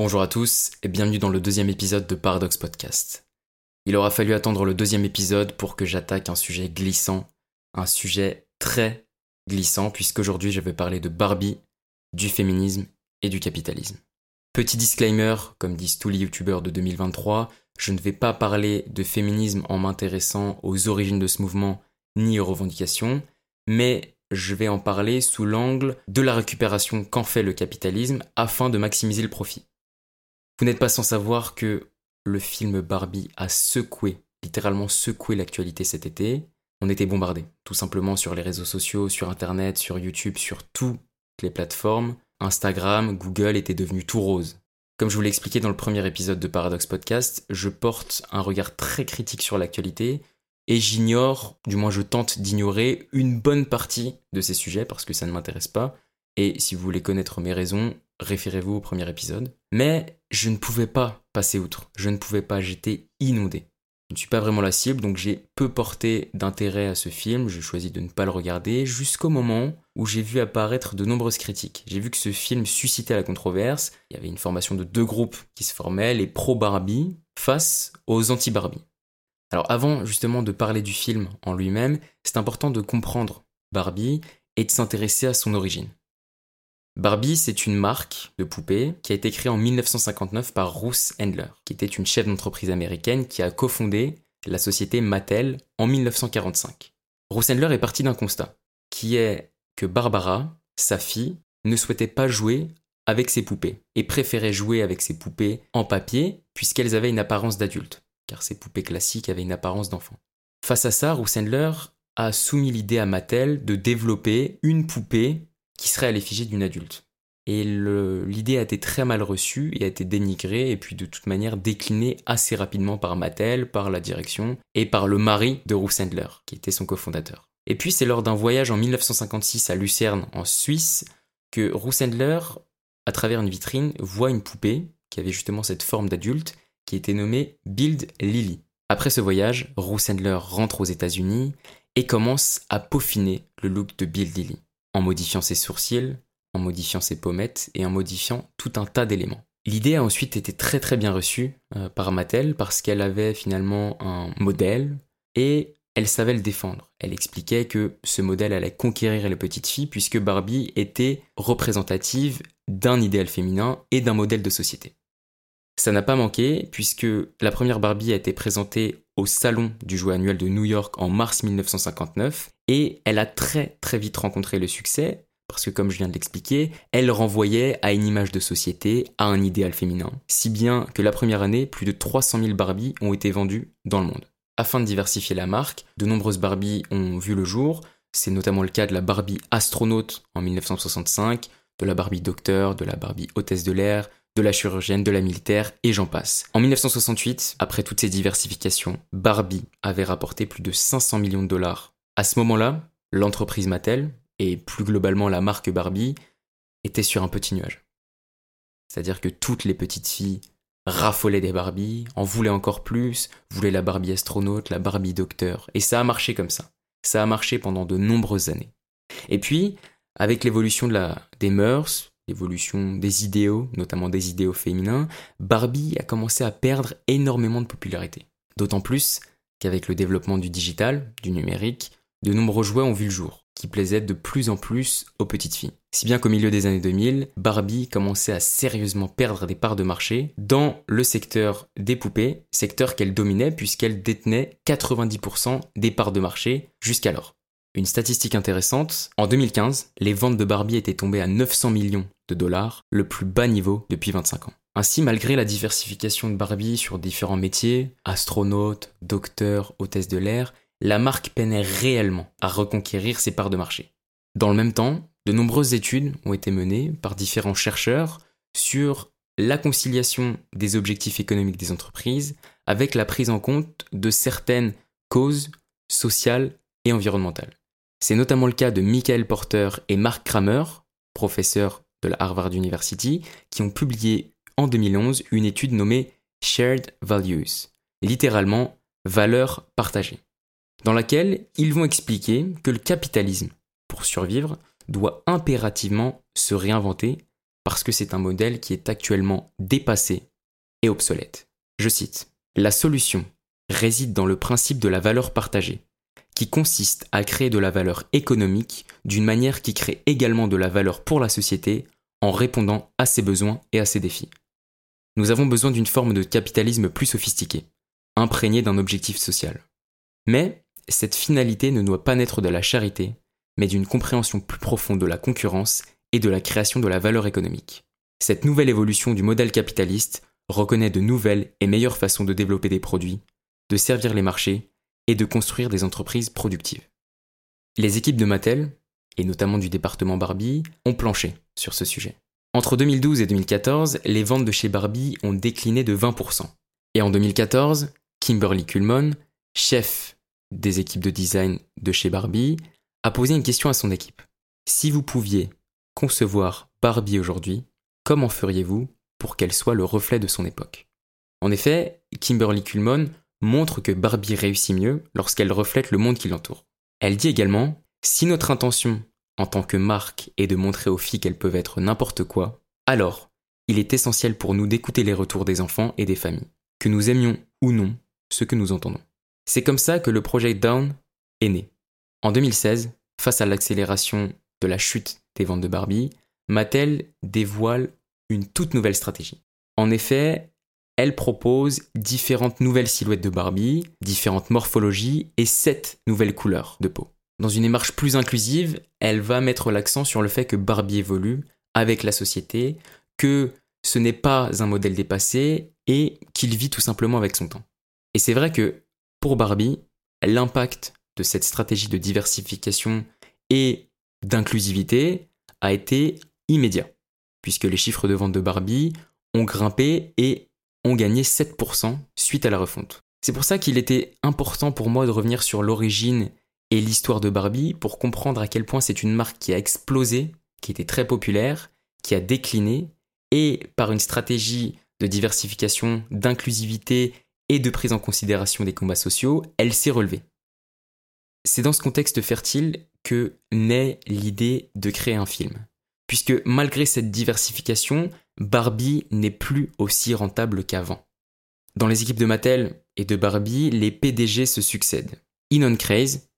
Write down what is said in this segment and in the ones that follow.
Bonjour à tous et bienvenue dans le deuxième épisode de Paradox Podcast. Il aura fallu attendre le deuxième épisode pour que j'attaque un sujet glissant, un sujet très glissant, puisqu'aujourd'hui je vais parler de Barbie, du féminisme et du capitalisme. Petit disclaimer, comme disent tous les youtubeurs de 2023, je ne vais pas parler de féminisme en m'intéressant aux origines de ce mouvement ni aux revendications, mais je vais en parler sous l'angle de la récupération qu'en fait le capitalisme afin de maximiser le profit. Vous n'êtes pas sans savoir que le film Barbie a secoué, littéralement secoué l'actualité cet été. On était bombardé, tout simplement sur les réseaux sociaux, sur Internet, sur YouTube, sur toutes les plateformes. Instagram, Google étaient devenus tout rose. Comme je vous l'ai expliqué dans le premier épisode de Paradox Podcast, je porte un regard très critique sur l'actualité et j'ignore, du moins je tente d'ignorer une bonne partie de ces sujets parce que ça ne m'intéresse pas. Et si vous voulez connaître mes raisons, référez-vous au premier épisode. Mais je ne pouvais pas passer outre. Je ne pouvais pas, j'étais inondé. Je ne suis pas vraiment la cible, donc j'ai peu porté d'intérêt à ce film, j'ai choisi de ne pas le regarder, jusqu'au moment où j'ai vu apparaître de nombreuses critiques. J'ai vu que ce film suscitait la controverse, il y avait une formation de deux groupes qui se formaient, les pro-Barbie face aux anti-Barbie. Alors avant justement de parler du film en lui-même, c'est important de comprendre Barbie et de s'intéresser à son origine. Barbie, c'est une marque de poupée qui a été créée en 1959 par Ruth Handler, qui était une chef d'entreprise américaine qui a cofondé la société Mattel en 1945. Ruth Handler est partie d'un constat, qui est que Barbara, sa fille, ne souhaitait pas jouer avec ses poupées et préférait jouer avec ses poupées en papier puisqu'elles avaient une apparence d'adulte, car ses poupées classiques avaient une apparence d'enfant. Face à ça, Ruth Handler a soumis l'idée à Mattel de développer une poupée qui serait à l'effigie d'une adulte. Et l'idée a été très mal reçue et a été dénigrée et puis de toute manière déclinée assez rapidement par Mattel, par la direction et par le mari de Ruth qui était son cofondateur. Et puis c'est lors d'un voyage en 1956 à Lucerne, en Suisse, que Ruth à travers une vitrine, voit une poupée qui avait justement cette forme d'adulte, qui était nommée Build Lily. Après ce voyage, Ruth rentre aux États-Unis et commence à peaufiner le look de Build Lily en modifiant ses sourcils, en modifiant ses pommettes et en modifiant tout un tas d'éléments. L'idée a ensuite été très très bien reçue euh, par Mattel parce qu'elle avait finalement un modèle et elle savait le défendre. Elle expliquait que ce modèle allait conquérir les petites filles puisque Barbie était représentative d'un idéal féminin et d'un modèle de société. Ça n'a pas manqué puisque la première Barbie a été présentée au Salon du jouet annuel de New York en mars 1959 et elle a très très vite rencontré le succès parce que comme je viens de l'expliquer, elle renvoyait à une image de société, à un idéal féminin, si bien que la première année, plus de 300 000 Barbies ont été vendues dans le monde. Afin de diversifier la marque, de nombreuses Barbies ont vu le jour, c'est notamment le cas de la Barbie astronaute en 1965, de la Barbie docteur, de la Barbie hôtesse de l'air, de la chirurgienne, de la militaire, et j'en passe. En 1968, après toutes ces diversifications, Barbie avait rapporté plus de 500 millions de dollars. À ce moment-là, l'entreprise Mattel, et plus globalement la marque Barbie, était sur un petit nuage. C'est-à-dire que toutes les petites filles raffolaient des Barbies, en voulaient encore plus, voulaient la Barbie astronaute, la Barbie docteur, et ça a marché comme ça. Ça a marché pendant de nombreuses années. Et puis, avec l'évolution des mœurs, l'évolution des idéaux, notamment des idéaux féminins, Barbie a commencé à perdre énormément de popularité. D'autant plus qu'avec le développement du digital, du numérique, de nombreux jouets ont vu le jour, qui plaisaient de plus en plus aux petites filles. Si bien qu'au milieu des années 2000, Barbie commençait à sérieusement perdre des parts de marché dans le secteur des poupées, secteur qu'elle dominait puisqu'elle détenait 90% des parts de marché jusqu'alors. Une statistique intéressante, en 2015, les ventes de Barbie étaient tombées à 900 millions de dollars, le plus bas niveau depuis 25 ans. Ainsi, malgré la diversification de Barbie sur différents métiers, astronaute, docteur, hôtesse de l'air, la marque peinait réellement à reconquérir ses parts de marché. Dans le même temps, de nombreuses études ont été menées par différents chercheurs sur la conciliation des objectifs économiques des entreprises avec la prise en compte de certaines causes sociales et environnementales. C'est notamment le cas de Michael Porter et Mark Kramer, professeurs de la Harvard University, qui ont publié en 2011 une étude nommée Shared Values, littéralement valeurs partagées, dans laquelle ils vont expliquer que le capitalisme, pour survivre, doit impérativement se réinventer parce que c'est un modèle qui est actuellement dépassé et obsolète. Je cite, La solution réside dans le principe de la valeur partagée, qui consiste à créer de la valeur économique d'une manière qui crée également de la valeur pour la société en répondant à ses besoins et à ses défis. Nous avons besoin d'une forme de capitalisme plus sophistiquée, imprégnée d'un objectif social. Mais cette finalité ne doit pas naître de la charité, mais d'une compréhension plus profonde de la concurrence et de la création de la valeur économique. Cette nouvelle évolution du modèle capitaliste reconnaît de nouvelles et meilleures façons de développer des produits, de servir les marchés et de construire des entreprises productives. Les équipes de Mattel, et notamment du département Barbie, ont planché sur ce sujet. Entre 2012 et 2014, les ventes de chez Barbie ont décliné de 20%. Et en 2014, Kimberly Kuhlman, chef des équipes de design de chez Barbie, a posé une question à son équipe. Si vous pouviez concevoir Barbie aujourd'hui, comment feriez-vous pour qu'elle soit le reflet de son époque? En effet, Kimberly Kuhlman montre que Barbie réussit mieux lorsqu'elle reflète le monde qui l'entoure. Elle dit également, si notre intention en tant que marque est de montrer aux filles qu'elles peuvent être n'importe quoi, alors il est essentiel pour nous d'écouter les retours des enfants et des familles, que nous aimions ou non ce que nous entendons. C'est comme ça que le projet Down est né. En 2016, face à l'accélération de la chute des ventes de Barbie, Mattel dévoile une toute nouvelle stratégie. En effet, elle propose différentes nouvelles silhouettes de Barbie, différentes morphologies et sept nouvelles couleurs de peau. Dans une démarche plus inclusive, elle va mettre l'accent sur le fait que Barbie évolue avec la société, que ce n'est pas un modèle dépassé et qu'il vit tout simplement avec son temps. Et c'est vrai que pour Barbie, l'impact de cette stratégie de diversification et d'inclusivité a été immédiat, puisque les chiffres de vente de Barbie ont grimpé et ont gagné 7% suite à la refonte. C'est pour ça qu'il était important pour moi de revenir sur l'origine et l'histoire de Barbie pour comprendre à quel point c'est une marque qui a explosé, qui était très populaire, qui a décliné, et par une stratégie de diversification, d'inclusivité et de prise en considération des combats sociaux, elle s'est relevée. C'est dans ce contexte fertile que naît l'idée de créer un film. Puisque malgré cette diversification, Barbie n'est plus aussi rentable qu'avant. Dans les équipes de Mattel et de Barbie, les PDG se succèdent. Inon Craze,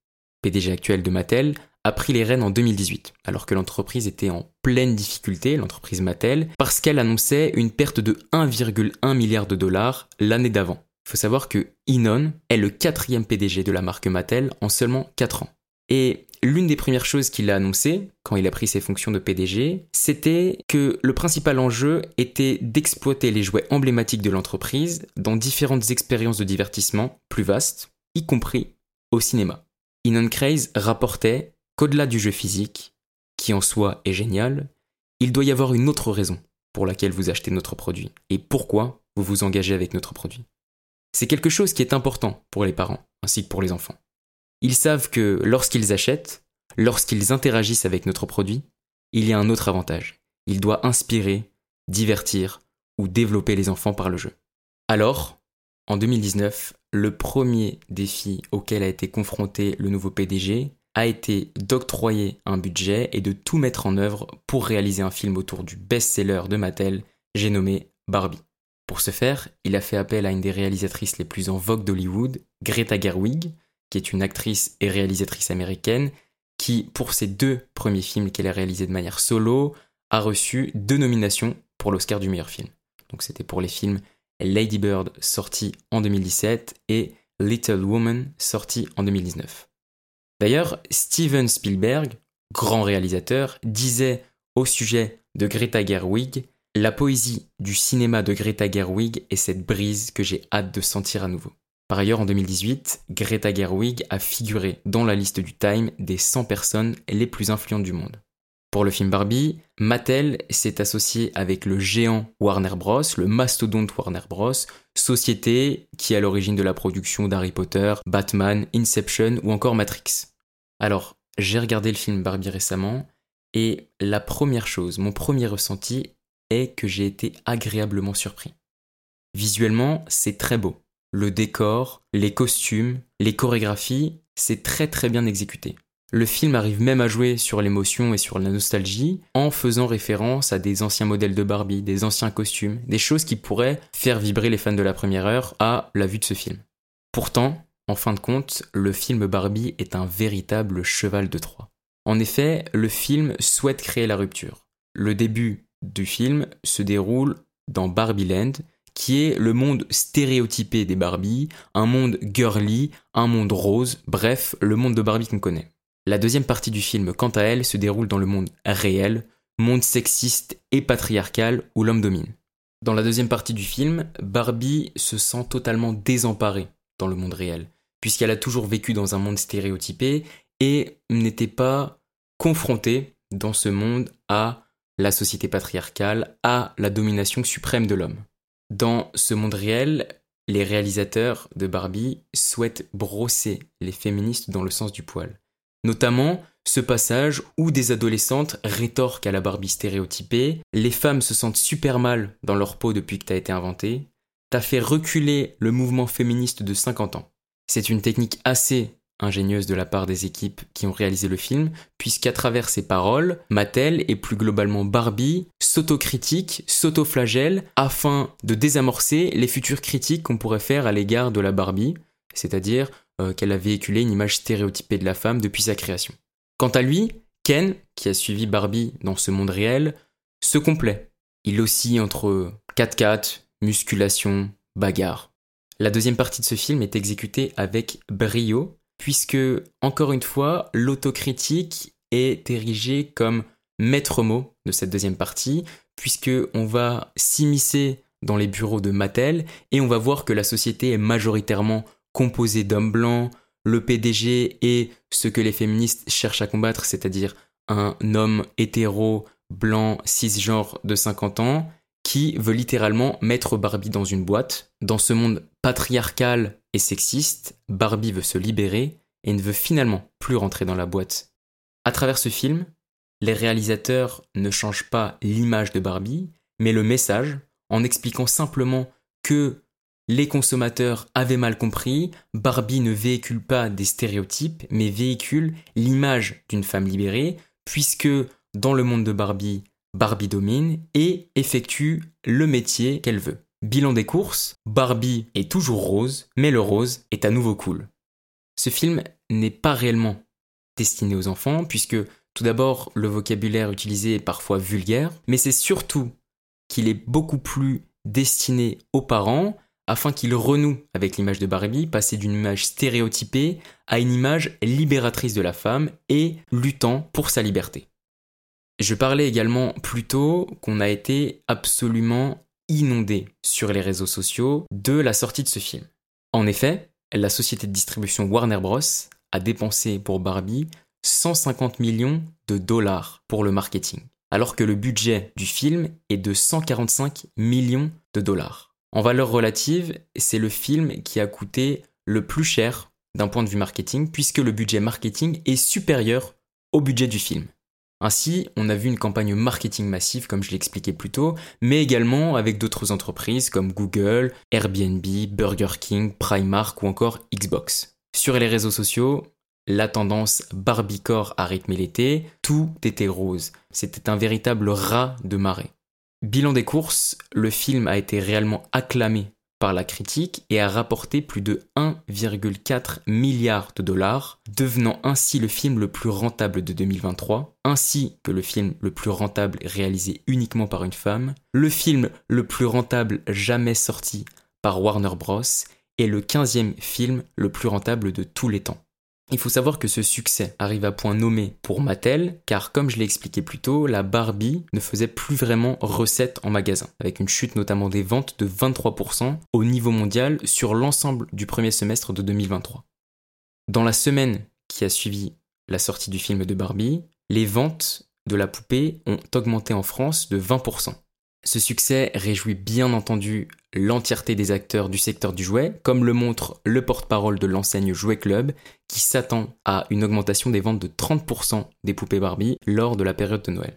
PDG actuel de Mattel, a pris les rênes en 2018, alors que l'entreprise était en pleine difficulté, l'entreprise Mattel, parce qu'elle annonçait une perte de 1,1 milliard de dollars l'année d'avant. Il faut savoir que Inon est le quatrième PDG de la marque Mattel en seulement 4 ans. Et l'une des premières choses qu'il a annoncé quand il a pris ses fonctions de PDG, c'était que le principal enjeu était d'exploiter les jouets emblématiques de l'entreprise dans différentes expériences de divertissement plus vastes, y compris au cinéma. Inon Craze rapportait qu'au-delà du jeu physique, qui en soi est génial, il doit y avoir une autre raison pour laquelle vous achetez notre produit et pourquoi vous vous engagez avec notre produit. C'est quelque chose qui est important pour les parents ainsi que pour les enfants. Ils savent que lorsqu'ils achètent, lorsqu'ils interagissent avec notre produit, il y a un autre avantage. Il doit inspirer, divertir ou développer les enfants par le jeu. Alors, en 2019, le premier défi auquel a été confronté le nouveau PDG a été d'octroyer un budget et de tout mettre en œuvre pour réaliser un film autour du best-seller de Mattel, j'ai nommé Barbie. Pour ce faire, il a fait appel à une des réalisatrices les plus en vogue d'Hollywood, Greta Gerwig, qui est une actrice et réalisatrice américaine, qui, pour ses deux premiers films qu'elle a réalisés de manière solo, a reçu deux nominations pour l'Oscar du meilleur film. Donc c'était pour les films Lady Bird sorti en 2017 et Little Woman sorti en 2019. D'ailleurs, Steven Spielberg, grand réalisateur, disait au sujet de Greta Gerwig la poésie du cinéma de Greta Gerwig est cette brise que j'ai hâte de sentir à nouveau. Par ailleurs, en 2018, Greta Gerwig a figuré dans la liste du Time des 100 personnes les plus influentes du monde. Pour le film Barbie, Mattel s'est associé avec le géant Warner Bros, le mastodonte Warner Bros, société qui est à l'origine de la production d'Harry Potter, Batman, Inception ou encore Matrix. Alors, j'ai regardé le film Barbie récemment et la première chose, mon premier ressenti que j'ai été agréablement surpris. Visuellement, c'est très beau. Le décor, les costumes, les chorégraphies, c'est très très bien exécuté. Le film arrive même à jouer sur l'émotion et sur la nostalgie en faisant référence à des anciens modèles de Barbie, des anciens costumes, des choses qui pourraient faire vibrer les fans de la première heure à la vue de ce film. Pourtant, en fin de compte, le film Barbie est un véritable cheval de Troie. En effet, le film souhaite créer la rupture. Le début du film se déroule dans Barbie Land, qui est le monde stéréotypé des Barbie, un monde girly, un monde rose, bref, le monde de Barbie qu'on connaît. La deuxième partie du film, quant à elle, se déroule dans le monde réel, monde sexiste et patriarcal où l'homme domine. Dans la deuxième partie du film, Barbie se sent totalement désemparée dans le monde réel, puisqu'elle a toujours vécu dans un monde stéréotypé et n'était pas confrontée dans ce monde à la société patriarcale, à la domination suprême de l'homme. Dans ce monde réel, les réalisateurs de Barbie souhaitent brosser les féministes dans le sens du poil. Notamment ce passage où des adolescentes rétorquent à la Barbie stéréotypée, les femmes se sentent super mal dans leur peau depuis que t'as été inventé, t'as fait reculer le mouvement féministe de 50 ans. C'est une technique assez ingénieuse de la part des équipes qui ont réalisé le film, puisqu'à travers ses paroles, Mattel et plus globalement Barbie s'autocritique, s'autoflagelle afin de désamorcer les futures critiques qu'on pourrait faire à l'égard de la Barbie, c'est-à-dire euh, qu'elle a véhiculé une image stéréotypée de la femme depuis sa création. Quant à lui, Ken, qui a suivi Barbie dans ce monde réel, se complaît. Il oscille entre 4x4, musculation, bagarre. La deuxième partie de ce film est exécutée avec brio, puisque, encore une fois, l'autocritique est érigée comme maître mot de cette deuxième partie, puisque on va s'immiscer dans les bureaux de Mattel et on va voir que la société est majoritairement composé d'hommes blancs, le PDG est ce que les féministes cherchent à combattre, c'est-à-dire un homme hétéro, blanc, cisgenre de 50 ans, qui veut littéralement mettre Barbie dans une boîte. Dans ce monde patriarcal et sexiste, Barbie veut se libérer et ne veut finalement plus rentrer dans la boîte. À travers ce film, les réalisateurs ne changent pas l'image de Barbie, mais le message, en expliquant simplement que les consommateurs avaient mal compris, Barbie ne véhicule pas des stéréotypes, mais véhicule l'image d'une femme libérée, puisque dans le monde de Barbie, Barbie domine et effectue le métier qu'elle veut. Bilan des courses, Barbie est toujours rose, mais le rose est à nouveau cool. Ce film n'est pas réellement destiné aux enfants, puisque tout d'abord le vocabulaire utilisé est parfois vulgaire, mais c'est surtout qu'il est beaucoup plus destiné aux parents, afin qu'il renoue avec l'image de Barbie, passer d'une image stéréotypée à une image libératrice de la femme et luttant pour sa liberté. Je parlais également plus tôt qu'on a été absolument inondé sur les réseaux sociaux de la sortie de ce film. En effet, la société de distribution Warner Bros. a dépensé pour Barbie 150 millions de dollars pour le marketing, alors que le budget du film est de 145 millions de dollars. En valeur relative, c'est le film qui a coûté le plus cher d'un point de vue marketing, puisque le budget marketing est supérieur au budget du film. Ainsi, on a vu une campagne marketing massive, comme je l'expliquais plus tôt, mais également avec d'autres entreprises comme Google, Airbnb, Burger King, Primark ou encore Xbox. Sur les réseaux sociaux, la tendance Barbiecore a rythmé l'été, tout était rose. C'était un véritable rat de marée. Bilan des courses, le film a été réellement acclamé par la critique et a rapporté plus de 1,4 milliard de dollars, devenant ainsi le film le plus rentable de 2023, ainsi que le film le plus rentable réalisé uniquement par une femme, le film le plus rentable jamais sorti par Warner Bros. et le 15e film le plus rentable de tous les temps. Il faut savoir que ce succès arrive à point nommé pour Mattel, car comme je l'ai expliqué plus tôt, la Barbie ne faisait plus vraiment recette en magasin, avec une chute notamment des ventes de 23% au niveau mondial sur l'ensemble du premier semestre de 2023. Dans la semaine qui a suivi la sortie du film de Barbie, les ventes de la poupée ont augmenté en France de 20%. Ce succès réjouit bien entendu l'entièreté des acteurs du secteur du jouet, comme le montre le porte-parole de l'enseigne Jouet Club, qui s'attend à une augmentation des ventes de 30% des poupées Barbie lors de la période de Noël.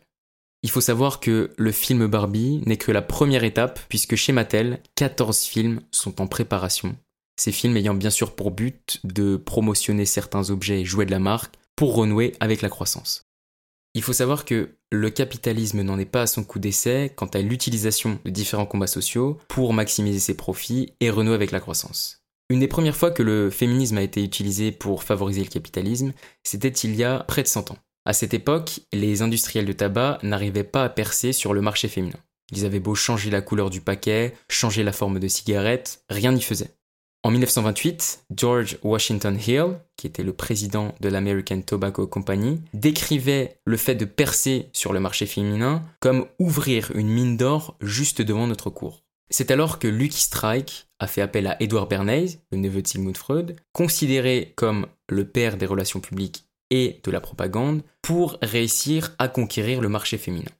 Il faut savoir que le film Barbie n'est que la première étape, puisque chez Mattel, 14 films sont en préparation. Ces films ayant bien sûr pour but de promotionner certains objets et jouets de la marque, pour renouer avec la croissance. Il faut savoir que le capitalisme n'en est pas à son coup d'essai quant à l'utilisation de différents combats sociaux pour maximiser ses profits et renouer avec la croissance. Une des premières fois que le féminisme a été utilisé pour favoriser le capitalisme, c'était il y a près de 100 ans. À cette époque, les industriels de tabac n'arrivaient pas à percer sur le marché féminin. Ils avaient beau changer la couleur du paquet, changer la forme de cigarette, rien n'y faisait. En 1928, George Washington Hill, qui était le président de l'American Tobacco Company, décrivait le fait de percer sur le marché féminin comme ouvrir une mine d'or juste devant notre cour. C'est alors que Lucky Strike a fait appel à Edward Bernays, le neveu de Sigmund Freud, considéré comme le père des relations publiques et de la propagande, pour réussir à conquérir le marché féminin.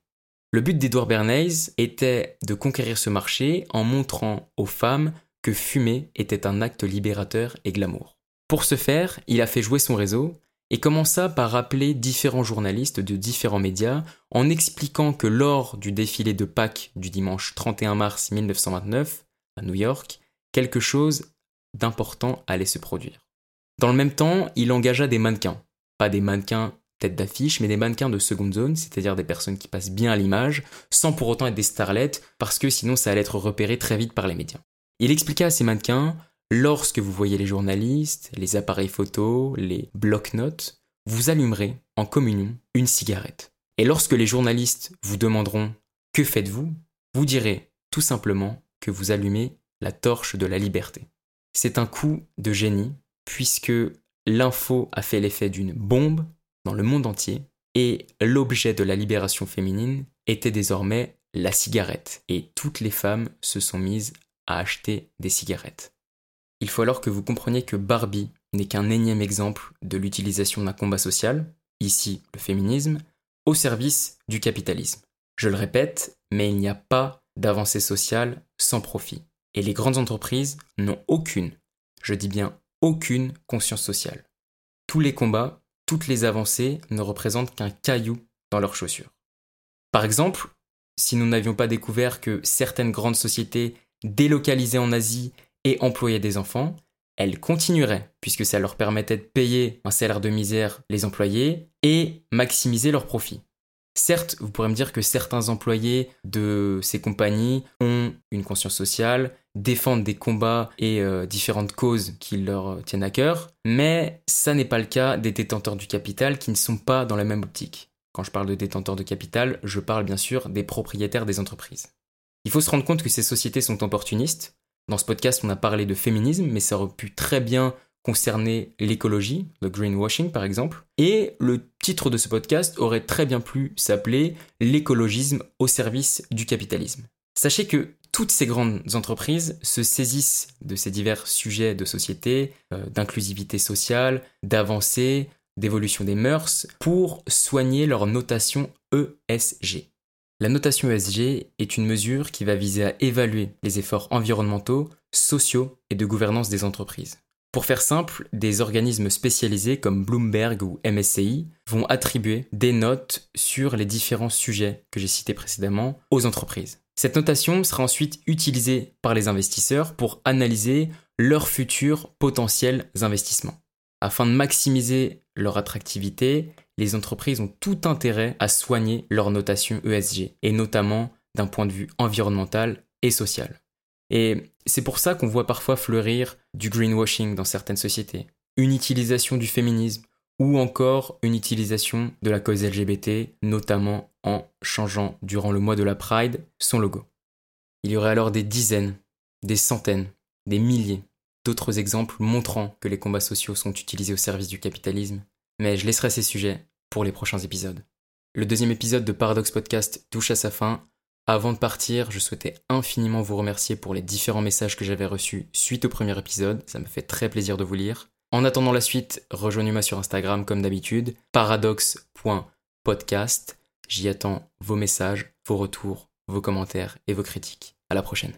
Le but d'Edward Bernays était de conquérir ce marché en montrant aux femmes que fumer était un acte libérateur et glamour. Pour ce faire, il a fait jouer son réseau et commença par appeler différents journalistes de différents médias en expliquant que lors du défilé de Pâques du dimanche 31 mars 1929 à New York, quelque chose d'important allait se produire. Dans le même temps, il engagea des mannequins, pas des mannequins tête d'affiche, mais des mannequins de seconde zone, c'est-à-dire des personnes qui passent bien à l'image, sans pour autant être des starlettes, parce que sinon ça allait être repéré très vite par les médias. Il expliqua à ces mannequins Lorsque vous voyez les journalistes, les appareils photos, les bloc-notes, vous allumerez en communion une cigarette. Et lorsque les journalistes vous demanderont Que faites-vous? Vous direz tout simplement que vous allumez la torche de la liberté. C'est un coup de génie, puisque l'info a fait l'effet d'une bombe dans le monde entier, et l'objet de la libération féminine était désormais la cigarette, et toutes les femmes se sont mises à acheter des cigarettes. Il faut alors que vous compreniez que Barbie n'est qu'un énième exemple de l'utilisation d'un combat social, ici le féminisme, au service du capitalisme. Je le répète, mais il n'y a pas d'avancée sociale sans profit. Et les grandes entreprises n'ont aucune, je dis bien aucune conscience sociale. Tous les combats, toutes les avancées ne représentent qu'un caillou dans leurs chaussures. Par exemple, si nous n'avions pas découvert que certaines grandes sociétés délocalisaient en Asie et employaient des enfants, elles continueraient, puisque ça leur permettait de payer un salaire de misère les employés et maximiser leurs profits. Certes, vous pourrez me dire que certains employés de ces compagnies ont une conscience sociale, défendent des combats et euh, différentes causes qui leur tiennent à cœur, mais ça n'est pas le cas des détenteurs du capital qui ne sont pas dans la même optique. Quand je parle de détenteurs de capital, je parle bien sûr des propriétaires des entreprises. Il faut se rendre compte que ces sociétés sont opportunistes, dans ce podcast, on a parlé de féminisme, mais ça aurait pu très bien concerner l'écologie, le greenwashing par exemple. Et le titre de ce podcast aurait très bien pu s'appeler L'écologisme au service du capitalisme. Sachez que toutes ces grandes entreprises se saisissent de ces divers sujets de société, euh, d'inclusivité sociale, d'avancée, d'évolution des mœurs, pour soigner leur notation ESG. La notation ESG est une mesure qui va viser à évaluer les efforts environnementaux, sociaux et de gouvernance des entreprises. Pour faire simple, des organismes spécialisés comme Bloomberg ou MSCI vont attribuer des notes sur les différents sujets que j'ai cités précédemment aux entreprises. Cette notation sera ensuite utilisée par les investisseurs pour analyser leurs futurs potentiels investissements. Afin de maximiser leur attractivité, les entreprises ont tout intérêt à soigner leur notation ESG, et notamment d'un point de vue environnemental et social. Et c'est pour ça qu'on voit parfois fleurir du greenwashing dans certaines sociétés, une utilisation du féminisme ou encore une utilisation de la cause LGBT, notamment en changeant durant le mois de la Pride son logo. Il y aurait alors des dizaines, des centaines, des milliers d'autres exemples montrant que les combats sociaux sont utilisés au service du capitalisme mais je laisserai ces sujets pour les prochains épisodes. Le deuxième épisode de Paradox Podcast touche à sa fin. Avant de partir, je souhaitais infiniment vous remercier pour les différents messages que j'avais reçus suite au premier épisode, ça me fait très plaisir de vous lire. En attendant la suite, rejoignez-moi sur Instagram comme d'habitude, paradox.podcast. J'y attends vos messages, vos retours, vos commentaires et vos critiques. À la prochaine.